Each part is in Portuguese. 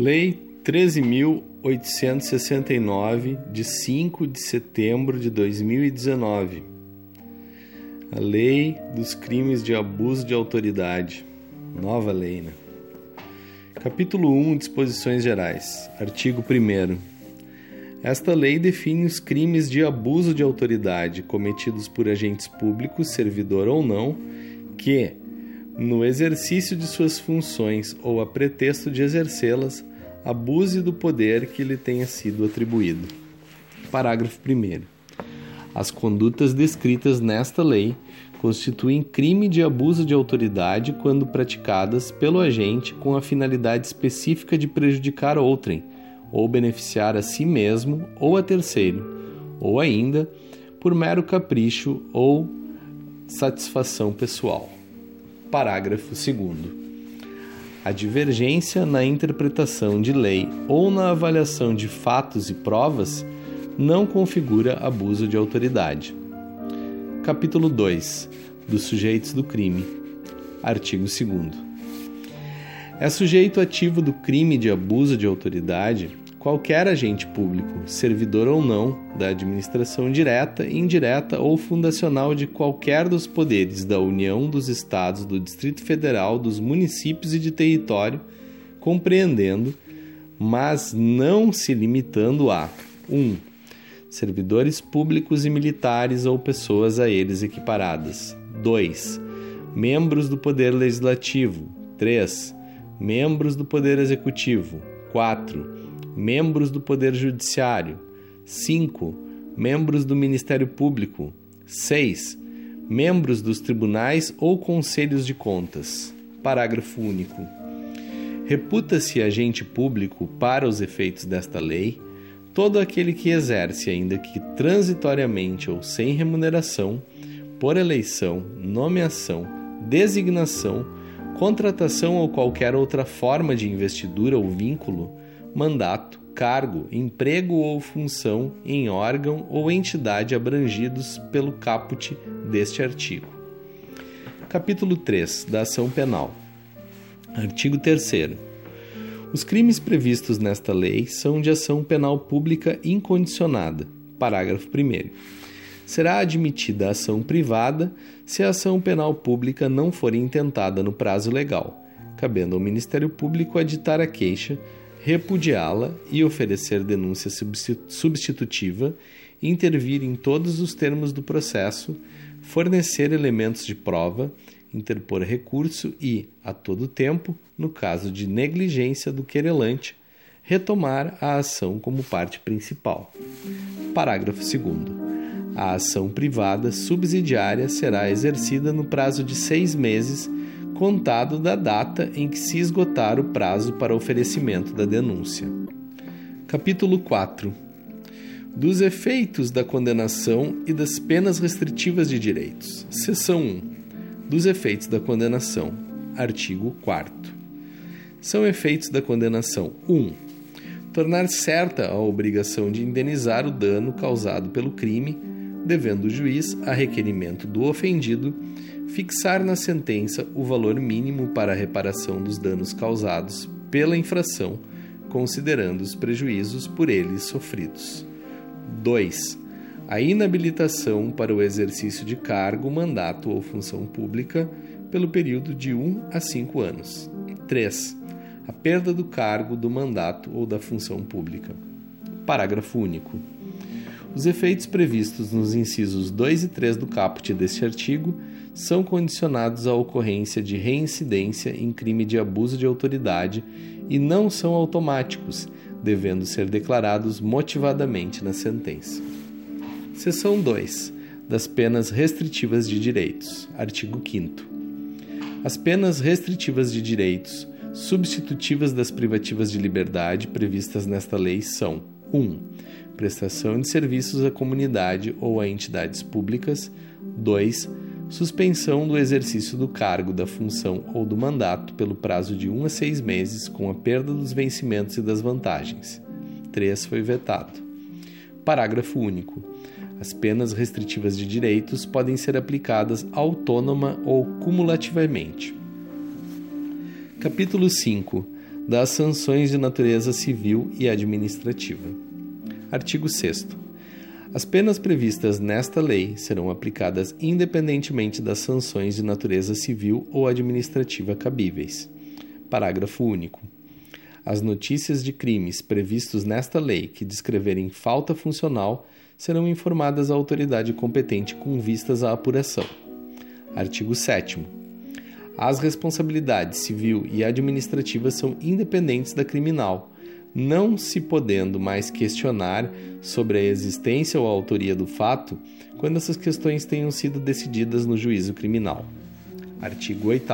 Lei 13.869, de 5 de setembro de 2019. A Lei dos Crimes de Abuso de Autoridade. Nova lei, né? Capítulo 1 Disposições Gerais. Artigo 1. Esta lei define os crimes de abuso de autoridade cometidos por agentes públicos, servidor ou não, que, no exercício de suas funções ou a pretexto de exercê-las, abuse do poder que lhe tenha sido atribuído. Parágrafo 1. As condutas descritas nesta lei constituem crime de abuso de autoridade quando praticadas pelo agente com a finalidade específica de prejudicar outrem, ou beneficiar a si mesmo ou a terceiro, ou ainda por mero capricho ou satisfação pessoal. Parágrafo 2. A divergência na interpretação de lei ou na avaliação de fatos e provas não configura abuso de autoridade. Capítulo 2 dos sujeitos do crime. Artigo 2. É sujeito ativo do crime de abuso de autoridade qualquer agente público, servidor ou não, da administração direta, indireta ou fundacional de qualquer dos poderes da União, dos Estados, do Distrito Federal, dos municípios e de território, compreendendo, mas não se limitando a 1. Um, servidores públicos e militares ou pessoas a eles equiparadas. 2. Membros do Poder Legislativo. 3. Membros do Poder Executivo. 4 membros do Poder Judiciário. 5. Membros do Ministério Público. 6. Membros dos tribunais ou conselhos de contas. Parágrafo único. Reputa-se agente público, para os efeitos desta lei, todo aquele que exerce, ainda que transitoriamente ou sem remuneração, por eleição, nomeação, designação, contratação ou qualquer outra forma de investidura ou vínculo, mandato, cargo, emprego ou função em órgão ou entidade abrangidos pelo caput deste artigo. Capítulo 3 da Ação Penal. Artigo 3 Os crimes previstos nesta lei são de ação penal pública incondicionada. Parágrafo 1 Será admitida a ação privada se a ação penal pública não for intentada no prazo legal, cabendo ao Ministério Público aditar a queixa repudiá-la e oferecer denúncia substitutiva, intervir em todos os termos do processo, fornecer elementos de prova, interpor recurso e, a todo tempo, no caso de negligência do querelante, retomar a ação como parte principal. Parágrafo 2. A ação privada subsidiária será exercida no prazo de seis meses contado da data em que se esgotar o prazo para oferecimento da denúncia. Capítulo 4 Dos efeitos da condenação e das penas restritivas de direitos. Seção 1 Dos efeitos da condenação. Artigo 4 São efeitos da condenação 1. Tornar certa a obrigação de indenizar o dano causado pelo crime, devendo o juiz, a requerimento do ofendido, fixar na sentença o valor mínimo para a reparação dos danos causados pela infração, considerando os prejuízos por eles sofridos. 2. A inabilitação para o exercício de cargo, mandato ou função pública pelo período de 1 a 5 anos. 3. A perda do cargo, do mandato ou da função pública. Parágrafo único. Os efeitos previstos nos incisos 2 e 3 do caput deste artigo são condicionados à ocorrência de reincidência em crime de abuso de autoridade e não são automáticos, devendo ser declarados motivadamente na sentença. Seção 2 das penas restritivas de direitos. Artigo 5 As penas restritivas de direitos, substitutivas das privativas de liberdade previstas nesta lei são: 1. Um, prestação de serviços à comunidade ou a entidades públicas. 2 suspensão do exercício do cargo, da função ou do mandato pelo prazo de um a seis meses, com a perda dos vencimentos e das vantagens. 3. Foi vetado. Parágrafo único. As penas restritivas de direitos podem ser aplicadas autônoma ou cumulativamente. Capítulo 5 das sanções de natureza civil e administrativa. Artigo 6. As penas previstas nesta lei serão aplicadas independentemente das sanções de natureza civil ou administrativa cabíveis. Parágrafo único. As notícias de crimes previstos nesta lei que descreverem falta funcional serão informadas à autoridade competente com vistas à apuração. Artigo 7. As responsabilidades civil e administrativa são independentes da criminal, não se podendo mais questionar sobre a existência ou a autoria do fato quando essas questões tenham sido decididas no juízo criminal. Artigo 8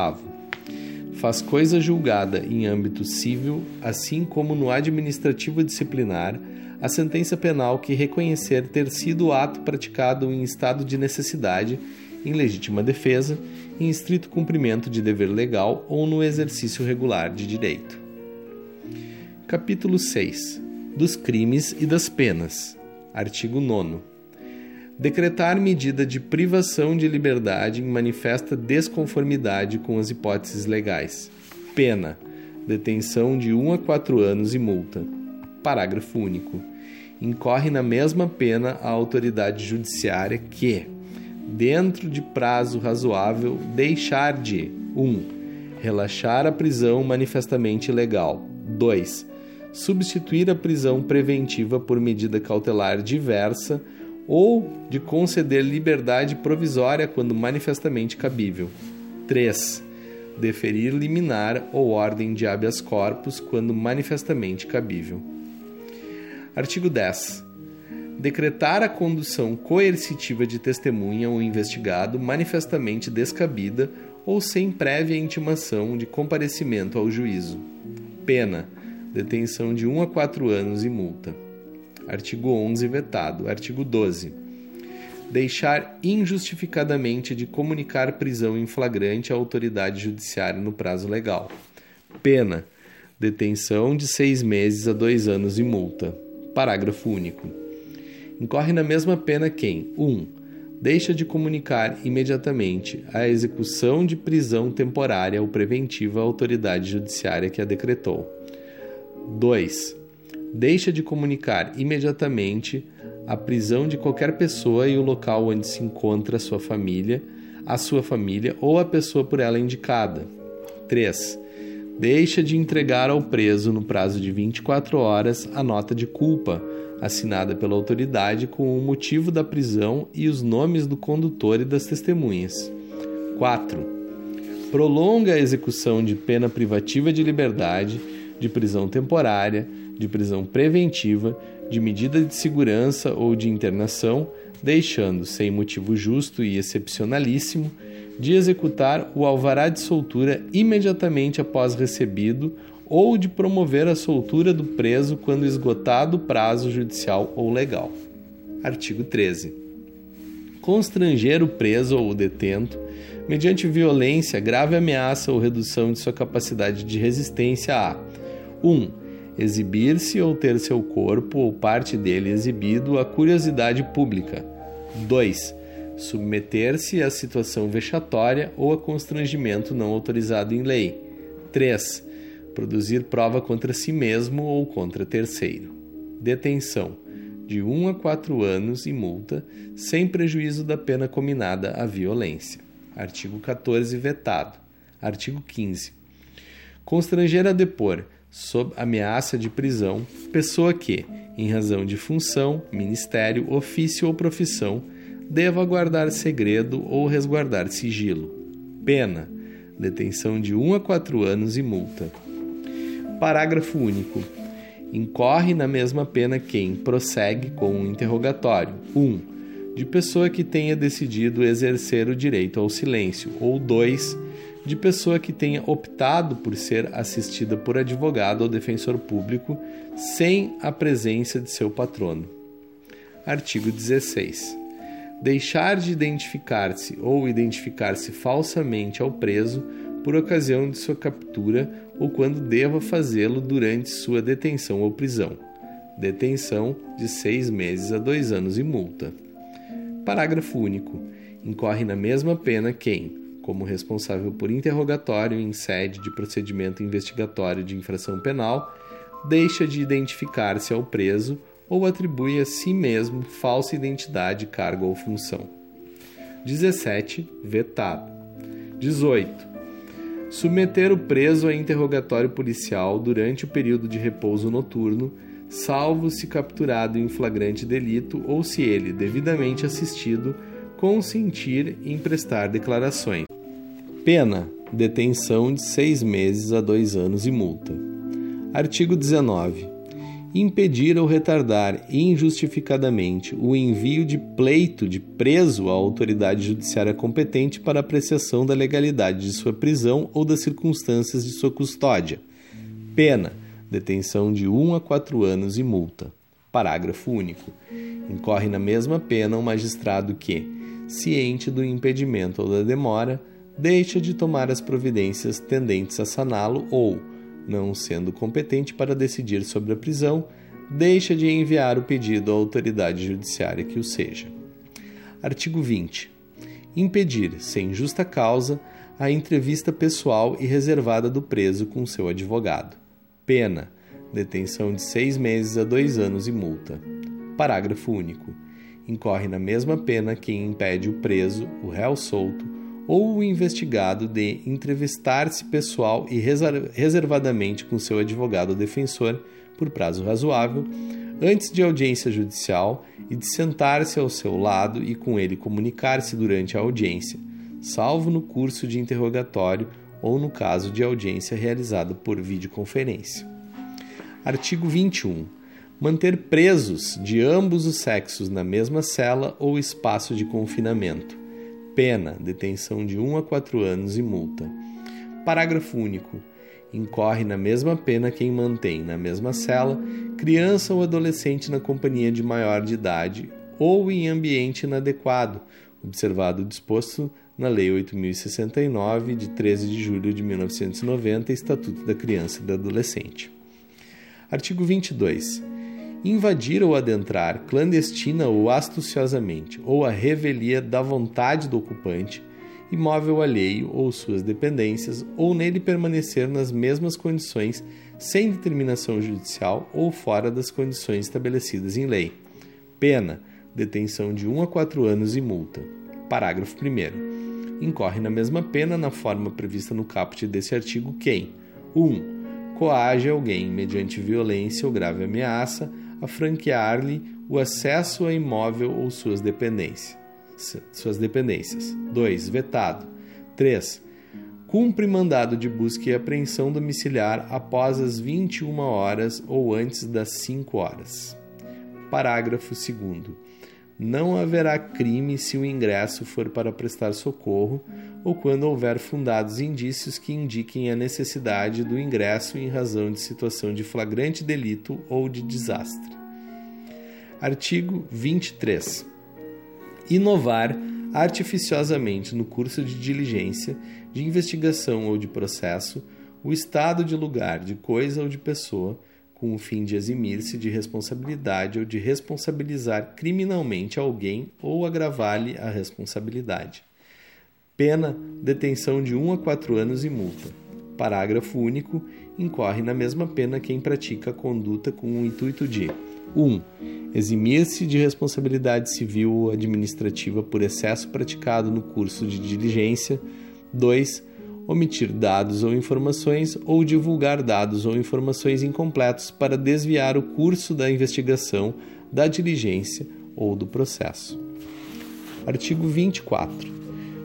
faz coisa julgada em âmbito civil, assim como no administrativo disciplinar, a sentença penal que reconhecer ter sido o ato praticado em estado de necessidade, em legítima defesa, em estrito cumprimento de dever legal ou no exercício regular de direito. Capítulo 6 Dos crimes e das penas. Artigo 9 decretar medida de privação de liberdade em manifesta desconformidade com as hipóteses legais. Pena: detenção de 1 a 4 anos e multa. Parágrafo único. Incorre na mesma pena a autoridade judiciária que, dentro de prazo razoável, deixar de 1. Um, relaxar a prisão manifestamente ilegal. 2. Substituir a prisão preventiva por medida cautelar diversa ou de conceder liberdade provisória quando manifestamente cabível. 3. Deferir liminar ou ordem de habeas corpus quando manifestamente cabível. Artigo 10. Decretar a condução coercitiva de testemunha ou investigado manifestamente descabida ou sem prévia intimação de comparecimento ao juízo. Pena: detenção de 1 a 4 anos e multa. Artigo 11 vetado. Artigo 12. Deixar injustificadamente de comunicar prisão em flagrante à autoridade judiciária no prazo legal. Pena: detenção de seis meses a dois anos e multa. Parágrafo único. Incorre na mesma pena quem 1. Um, deixa de comunicar imediatamente a execução de prisão temporária ou preventiva à autoridade judiciária que a decretou. 2 deixa de comunicar imediatamente a prisão de qualquer pessoa e o local onde se encontra a sua família, a sua família ou a pessoa por ela indicada. 3. Deixa de entregar ao preso, no prazo de 24 horas, a nota de culpa, assinada pela autoridade com o motivo da prisão e os nomes do condutor e das testemunhas. 4. Prolonga a execução de pena privativa de liberdade, de prisão temporária, de prisão preventiva, de medida de segurança ou de internação, deixando, sem motivo justo e excepcionalíssimo, de executar o alvará de soltura imediatamente após recebido ou de promover a soltura do preso quando esgotado o prazo judicial ou legal. Artigo 13. Constranger o preso ou o detento, mediante violência, grave ameaça ou redução de sua capacidade de resistência a 1. Um, exibir-se ou ter seu corpo ou parte dele exibido à curiosidade pública. 2. Submeter-se a situação vexatória ou a constrangimento não autorizado em lei. 3. Produzir prova contra si mesmo ou contra terceiro. Detenção de 1 um a 4 anos e multa, sem prejuízo da pena combinada à violência. Artigo 14 vetado. Artigo 15. Constranger a depor sob ameaça de prisão, pessoa que, em razão de função, ministério, ofício ou profissão, deva guardar segredo ou resguardar sigilo. Pena: detenção de 1 a 4 anos e multa. Parágrafo único. Incorre na mesma pena quem prossegue com um interrogatório: 1. Um, de pessoa que tenha decidido exercer o direito ao silêncio, ou 2 de pessoa que tenha optado por ser assistida por advogado ou defensor público sem a presença de seu patrono. Artigo 16. Deixar de identificar-se ou identificar-se falsamente ao preso por ocasião de sua captura ou quando deva fazê-lo durante sua detenção ou prisão. Detenção de seis meses a dois anos e multa. Parágrafo único. Incorre na mesma pena quem, como responsável por interrogatório em sede de procedimento investigatório de infração penal, deixa de identificar-se ao preso ou atribui a si mesmo falsa identidade, cargo ou função. 17. Vetado. 18. Submeter o preso a interrogatório policial durante o período de repouso noturno, salvo se capturado em flagrante delito ou se ele, devidamente assistido, consentir em prestar declarações. Pena: detenção de seis meses a dois anos e multa. Artigo 19 impedir ou retardar injustificadamente o envio de pleito de preso à autoridade judiciária competente para apreciação da legalidade de sua prisão ou das circunstâncias de sua custódia. Pena: detenção de 1 a 4 anos e multa. Parágrafo único. Incorre na mesma pena o magistrado que, ciente do impedimento ou da demora, deixa de tomar as providências tendentes a saná-lo ou, não sendo competente para decidir sobre a prisão, deixa de enviar o pedido à autoridade judiciária que o seja. Artigo 20. Impedir, sem justa causa, a entrevista pessoal e reservada do preso com seu advogado. Pena: detenção de seis meses a dois anos e multa. Parágrafo único. Incorre na mesma pena quem impede o preso, o réu solto ou o investigado de entrevistar-se pessoal e reservadamente com seu advogado ou defensor por prazo razoável antes de audiência judicial e de sentar-se ao seu lado e com ele comunicar-se durante a audiência, salvo no curso de interrogatório ou no caso de audiência realizada por videoconferência. Artigo 21. Manter presos de ambos os sexos na mesma cela ou espaço de confinamento Pena: detenção de 1 a 4 anos e multa. Parágrafo único. Incorre na mesma pena quem mantém na mesma cela criança ou adolescente na companhia de maior de idade ou em ambiente inadequado, observado o disposto na Lei 8069 de 13 de julho de 1990, Estatuto da Criança e do Adolescente. Artigo 22 invadir ou adentrar clandestina ou astuciosamente, ou a revelia da vontade do ocupante, imóvel alheio ou suas dependências, ou nele permanecer nas mesmas condições sem determinação judicial ou fora das condições estabelecidas em lei. Pena: detenção de 1 a 4 anos e multa. Parágrafo 1. Incorre na mesma pena na forma prevista no caput desse artigo quem 1. Um, coage alguém mediante violência ou grave ameaça a franquear-lhe o acesso a imóvel ou suas dependências. Suas dependências. 2. Vetado. 3. Cumpre mandado de busca e apreensão domiciliar após as 21 horas ou antes das 5 horas. Parágrafo 2 não haverá crime se o ingresso for para prestar socorro ou quando houver fundados indícios que indiquem a necessidade do ingresso em razão de situação de flagrante delito ou de desastre. Artigo 23. Inovar artificiosamente no curso de diligência, de investigação ou de processo o estado de lugar, de coisa ou de pessoa com o fim de eximir-se de responsabilidade ou de responsabilizar criminalmente alguém ou agravar-lhe a responsabilidade. Pena: detenção de 1 a 4 anos e multa. Parágrafo único. Incorre na mesma pena quem pratica a conduta com o intuito de 1. Eximir-se de responsabilidade civil ou administrativa por excesso praticado no curso de diligência. 2 omitir dados ou informações ou divulgar dados ou informações incompletos para desviar o curso da investigação, da diligência ou do processo. Artigo 24.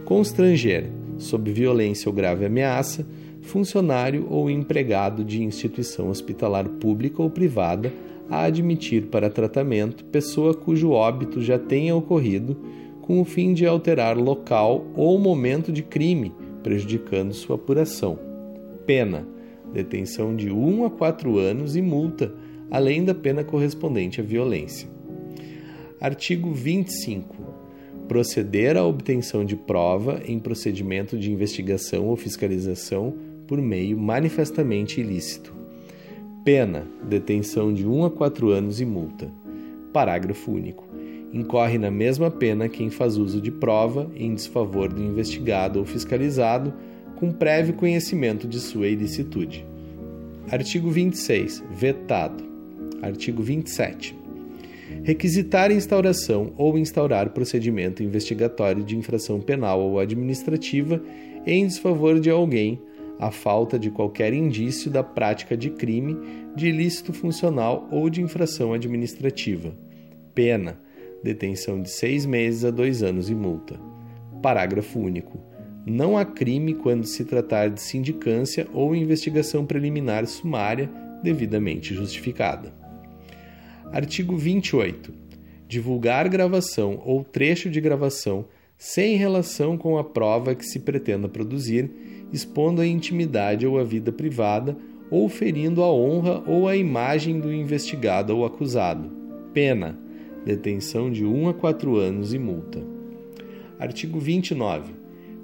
Constranger, sob violência ou grave ameaça, funcionário ou empregado de instituição hospitalar pública ou privada a admitir para tratamento pessoa cujo óbito já tenha ocorrido, com o fim de alterar local ou momento de crime prejudicando sua apuração. Pena: detenção de 1 a 4 anos e multa, além da pena correspondente à violência. Artigo 25. Proceder à obtenção de prova em procedimento de investigação ou fiscalização por meio manifestamente ilícito. Pena: detenção de 1 a 4 anos e multa. Parágrafo único Incorre na mesma pena quem faz uso de prova em desfavor do investigado ou fiscalizado com prévio conhecimento de sua ilicitude. Artigo 26. Vetado. Artigo 27. Requisitar instauração ou instaurar procedimento investigatório de infração penal ou administrativa em desfavor de alguém, a falta de qualquer indício da prática de crime, de ilícito funcional ou de infração administrativa. Pena: detenção de seis meses a dois anos e multa. Parágrafo único. Não há crime quando se tratar de sindicância ou investigação preliminar sumária devidamente justificada. Artigo 28. Divulgar gravação ou trecho de gravação sem relação com a prova que se pretenda produzir, expondo a intimidade ou a vida privada ou ferindo a honra ou a imagem do investigado ou acusado. Pena: detenção de 1 a 4 anos e multa. Artigo 29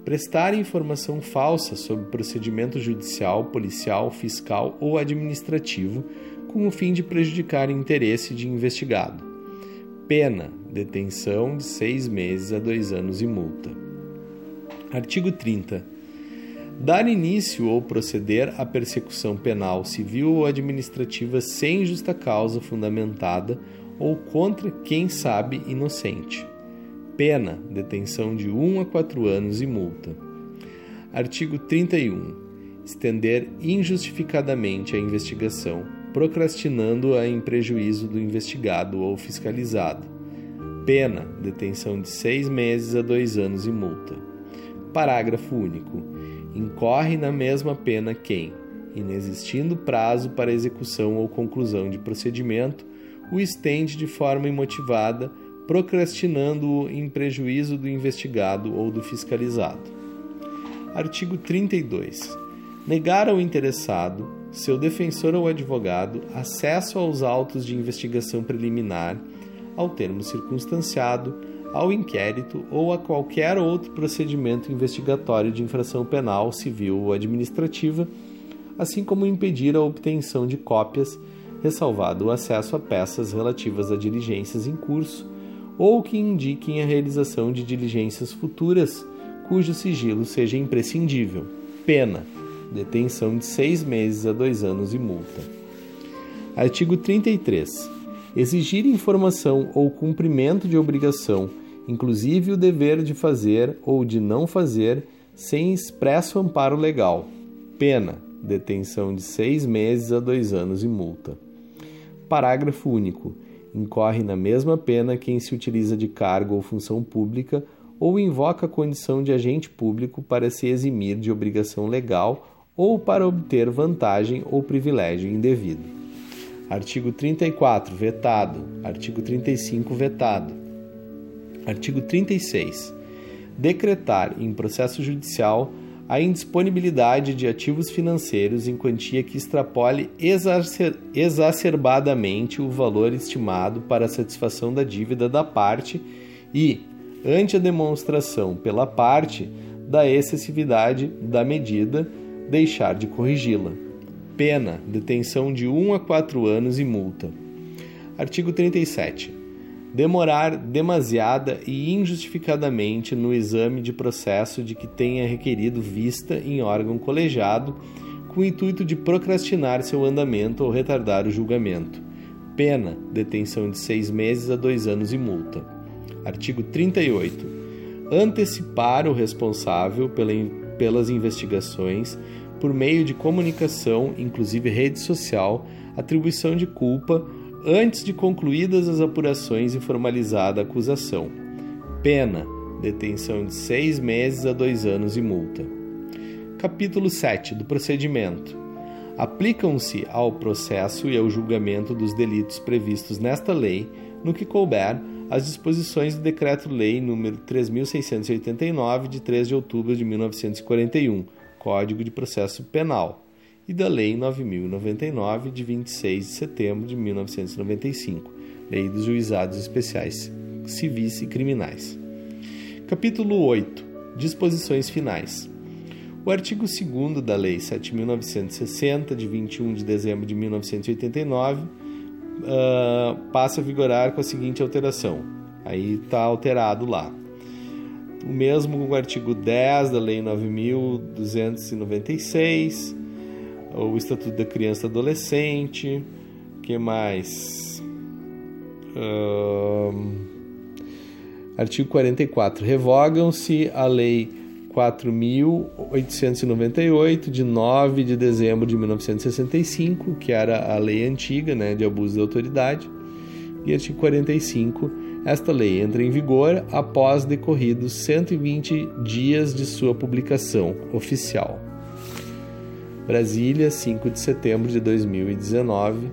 prestar informação falsa sobre procedimento judicial, policial, fiscal ou administrativo com o fim de prejudicar interesse de investigado. Pena: detenção de seis meses a dois anos e multa. Artigo 30. Dar início ou proceder à persecução penal, civil ou administrativa sem justa causa fundamentada ou contra quem sabe inocente Pena: detenção de 1 a 4 anos e multa. Artigo 31. Estender injustificadamente a investigação, procrastinando-a em prejuízo do investigado ou fiscalizado. Pena: detenção de seis meses a dois anos e multa. Parágrafo único. Incorre na mesma pena quem, inexistindo prazo para execução ou conclusão de procedimento, o estende de forma imotivada procrastinando-o em prejuízo do investigado ou do fiscalizado. Artigo 32. Negar ao interessado, seu defensor ou advogado, acesso aos autos de investigação preliminar, ao termo circunstanciado, ao inquérito ou a qualquer outro procedimento investigatório de infração penal, civil ou administrativa, assim como impedir a obtenção de cópias, ressalvado o acesso a peças relativas a diligências em curso ou que indiquem a realização de diligências futuras cujo sigilo seja imprescindível. Pena: detenção de seis meses a dois anos e multa. Artigo 33. Exigir informação ou cumprimento de obrigação, inclusive o dever de fazer ou de não fazer, sem expresso amparo legal. Pena: detenção de seis meses a dois anos e multa. Parágrafo único incorre na mesma pena quem se utiliza de cargo ou função pública ou invoca a condição de agente público para se eximir de obrigação legal ou para obter vantagem ou privilégio indevido. Artigo 34, vetado. Artigo 35, vetado. Artigo 36. Decretar em processo judicial a indisponibilidade de ativos financeiros em quantia que extrapole exacer exacerbadamente o valor estimado para a satisfação da dívida da parte e, ante a demonstração pela parte da excessividade da medida, deixar de corrigi-la. Pena: detenção de 1 a 4 anos e multa. Artigo 37 demorar demasiada e injustificadamente no exame de processo de que tenha requerido vista em órgão colegiado, com o intuito de procrastinar seu andamento ou retardar o julgamento. Pena: detenção de seis meses a dois anos e multa. Artigo 38. Antecipar o responsável pela, pelas investigações por meio de comunicação, inclusive rede social, atribuição de culpa antes de concluídas as apurações e formalizada a acusação. Pena: detenção de seis meses a dois anos e multa. Capítulo 7 do procedimento. Aplicam-se ao processo e ao julgamento dos delitos previstos nesta lei, no que couber, as disposições do Decreto-Lei nº 3689 de 3 de outubro de 1941, Código de Processo Penal e da Lei 9099 de 26 de setembro de 1995, Lei dos Juizados Especiais Civis e Criminais. Capítulo 8. Disposições finais. O artigo 2 da Lei 7.960, de 21 de dezembro de 1989, uh, ah, passa a vigorar com a seguinte alteração. Aí está alterado lá. O mesmo com o artigo 10 da Lei 9.296, o Estatuto da Criança e Adolescente, que mais? artigo 44. Revogam-se a Lei 4.898, de 9 de dezembro de 1965, que era a lei antiga né, de abuso de autoridade, e artigo 45. Esta lei entra em vigor após decorridos 120 dias de sua publicação oficial. Brasília, 5 de setembro de 2019,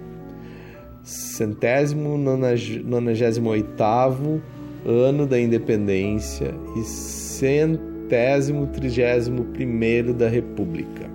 centésimo nonagésimo oitavo ano da independência e centésimo trigésimo primeiro da República.